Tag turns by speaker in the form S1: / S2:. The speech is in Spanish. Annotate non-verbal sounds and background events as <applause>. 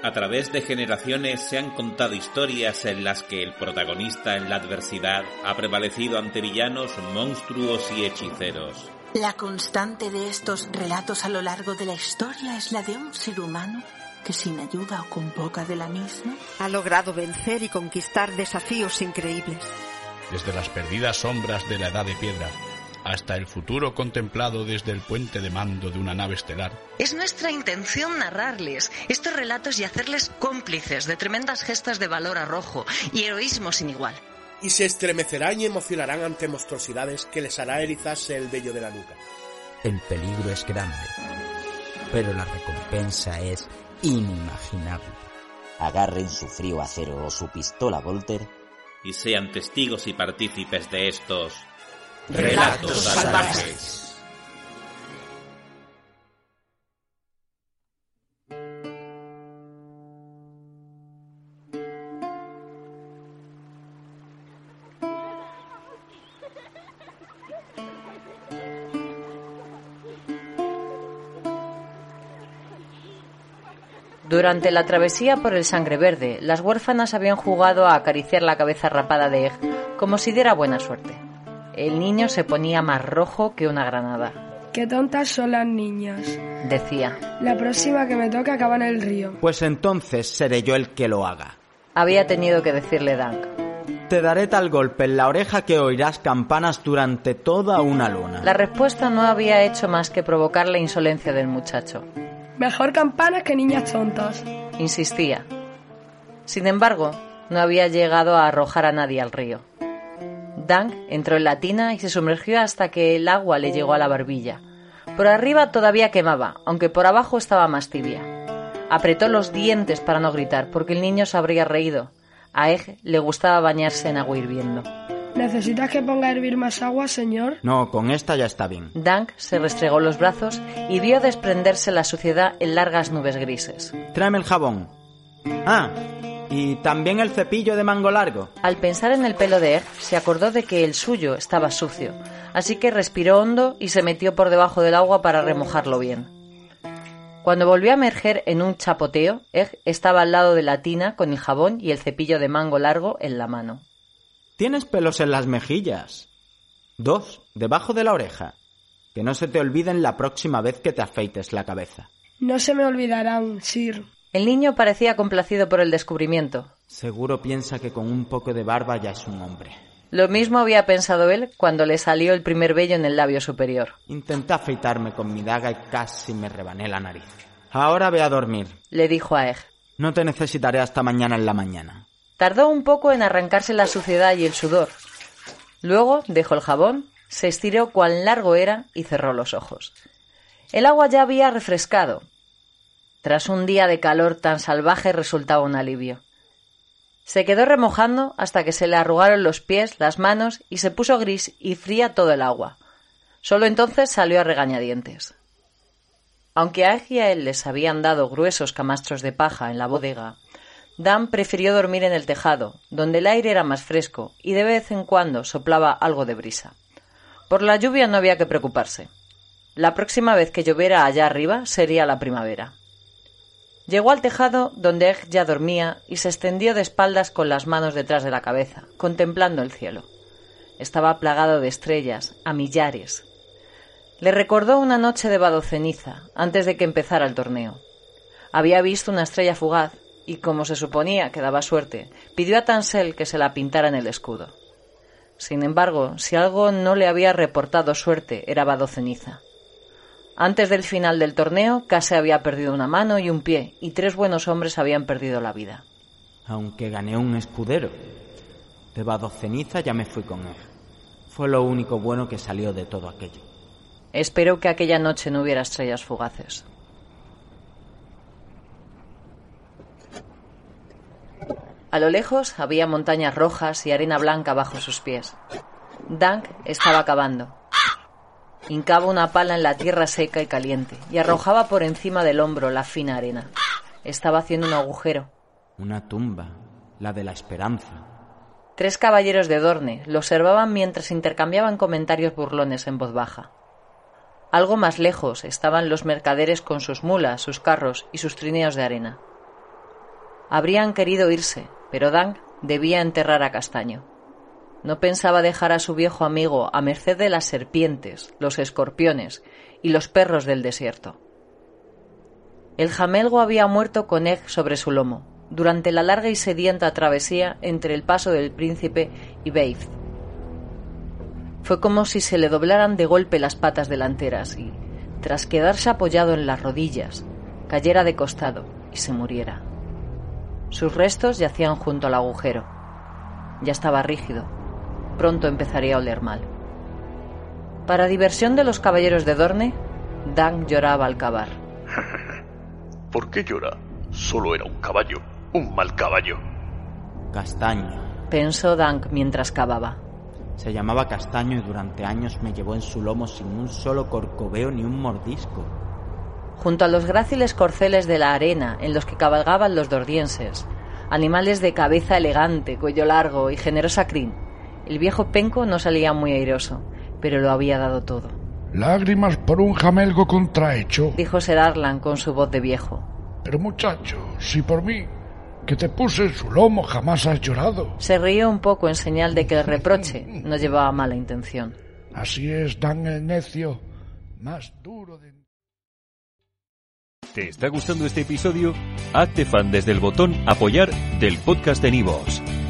S1: A través de generaciones se han contado historias en las que el protagonista en la adversidad ha prevalecido ante villanos, monstruos y hechiceros.
S2: La constante de estos relatos a lo largo de la historia es la de un ser humano que sin ayuda o con poca de la misma
S3: ha logrado vencer y conquistar desafíos increíbles.
S4: Desde las perdidas sombras de la Edad de Piedra hasta el futuro contemplado desde el puente de mando de una nave estelar.
S5: Es nuestra intención narrarles estos relatos y hacerles cómplices de tremendas gestas de valor arrojo y heroísmo sin igual.
S6: Y se estremecerán y emocionarán ante monstruosidades que les hará erizarse el vello de la nuca.
S7: El peligro es grande, pero la recompensa es inimaginable.
S8: Agarren su frío acero o su pistola Volter
S1: y sean testigos y partícipes de estos
S2: Relatos salvajes.
S9: Durante la travesía por el Sangre Verde, las huérfanas habían jugado a acariciar la cabeza rapada de Egg como si diera buena suerte. El niño se ponía más rojo que una granada.
S10: Qué tontas son las niñas,
S9: decía.
S10: La próxima que me toque acaba en el río.
S7: Pues entonces seré yo el que lo haga.
S9: Había tenido que decirle Dank.
S7: Te daré tal golpe en la oreja que oirás campanas durante toda una luna.
S9: La respuesta no había hecho más que provocar la insolencia del muchacho.
S10: Mejor campanas que niñas tontas.
S9: Insistía. Sin embargo, no había llegado a arrojar a nadie al río. Dank entró en la tina y se sumergió hasta que el agua le llegó a la barbilla. Por arriba todavía quemaba, aunque por abajo estaba más tibia. Apretó los dientes para no gritar, porque el niño se habría reído. A Egg le gustaba bañarse en agua hirviendo.
S10: ¿Necesitas que ponga a hervir más agua, señor?
S7: No, con esta ya está bien.
S9: Dank se restregó los brazos y vio desprenderse la suciedad en largas nubes grises.
S7: Tráeme el jabón. Ah, y también el cepillo de mango largo.
S9: Al pensar en el pelo de Egg, se acordó de que el suyo estaba sucio, así que respiró hondo y se metió por debajo del agua para remojarlo bien. Cuando volvió a emerger en un chapoteo, Egg estaba al lado de la tina con el jabón y el cepillo de mango largo en la mano.
S7: Tienes pelos en las mejillas. Dos, debajo de la oreja. Que no se te olviden la próxima vez que te afeites la cabeza.
S10: No se me olvidarán, Sir.
S9: El niño parecía complacido por el descubrimiento.
S7: Seguro piensa que con un poco de barba ya es un hombre.
S9: Lo mismo había pensado él cuando le salió el primer vello en el labio superior.
S7: Intenté afeitarme con mi daga y casi me rebané la nariz. Ahora ve a dormir,
S9: le dijo a Egg.
S7: No te necesitaré hasta mañana en la mañana.
S9: Tardó un poco en arrancarse la suciedad y el sudor. Luego dejó el jabón, se estiró cuán largo era y cerró los ojos. El agua ya había refrescado. Tras un día de calor tan salvaje resultaba un alivio. Se quedó remojando hasta que se le arrugaron los pies, las manos y se puso gris y fría todo el agua. Solo entonces salió a regañadientes. Aunque a él les habían dado gruesos camastros de paja en la bodega, Dan prefirió dormir en el tejado, donde el aire era más fresco y de vez en cuando soplaba algo de brisa. Por la lluvia no había que preocuparse. La próxima vez que lloviera allá arriba sería la primavera. Llegó al tejado donde Egg ya dormía y se extendió de espaldas con las manos detrás de la cabeza, contemplando el cielo. Estaba plagado de estrellas, a millares. Le recordó una noche de vado ceniza, antes de que empezara el torneo. Había visto una estrella fugaz y, como se suponía que daba suerte, pidió a Tansel que se la pintara en el escudo. Sin embargo, si algo no le había reportado suerte, era vado ceniza. Antes del final del torneo, Case había perdido una mano y un pie, y tres buenos hombres habían perdido la vida.
S7: Aunque gané un escudero. De vado ceniza ya me fui con él. Fue lo único bueno que salió de todo aquello.
S9: Espero que aquella noche no hubiera estrellas fugaces. A lo lejos había montañas rojas y arena blanca bajo sus pies. Dank estaba cavando. Hincaba una pala en la tierra seca y caliente y arrojaba por encima del hombro la fina arena. Estaba haciendo un agujero.
S7: Una tumba, la de la esperanza.
S9: Tres caballeros de Dorne lo observaban mientras intercambiaban comentarios burlones en voz baja. Algo más lejos estaban los mercaderes con sus mulas, sus carros y sus trineos de arena. Habrían querido irse, pero Dan debía enterrar a Castaño. No pensaba dejar a su viejo amigo a merced de las serpientes, los escorpiones y los perros del desierto. El jamelgo había muerto con Egg sobre su lomo, durante la larga y sedienta travesía entre el paso del príncipe y Beith. Fue como si se le doblaran de golpe las patas delanteras y, tras quedarse apoyado en las rodillas, cayera de costado y se muriera. Sus restos yacían junto al agujero. Ya estaba rígido. Pronto empezaría a oler mal. Para diversión de los caballeros de Dorne, Dan lloraba al cavar. <laughs>
S11: ¿Por qué llora? Solo era un caballo, un mal caballo.
S7: Castaño.
S9: Pensó Dank mientras cavaba.
S7: Se llamaba Castaño y durante años me llevó en su lomo sin un solo corcoveo ni un mordisco.
S9: Junto a los gráciles corceles de la arena en los que cabalgaban los dordienses, animales de cabeza elegante, cuello largo y generosa crin, el viejo penco no salía muy airoso, pero lo había dado todo.
S12: Lágrimas por un jamelgo contrahecho.
S9: Dijo Ser Arlan con su voz de viejo.
S12: Pero muchacho, si por mí, que te puse en su lomo, jamás has llorado.
S9: Se rió un poco en señal de que el reproche <laughs> no llevaba mala intención.
S12: Así es, Dan el necio, más duro de...
S13: ¿Te está gustando este episodio? Hazte fan desde el botón apoyar del podcast de Nivos.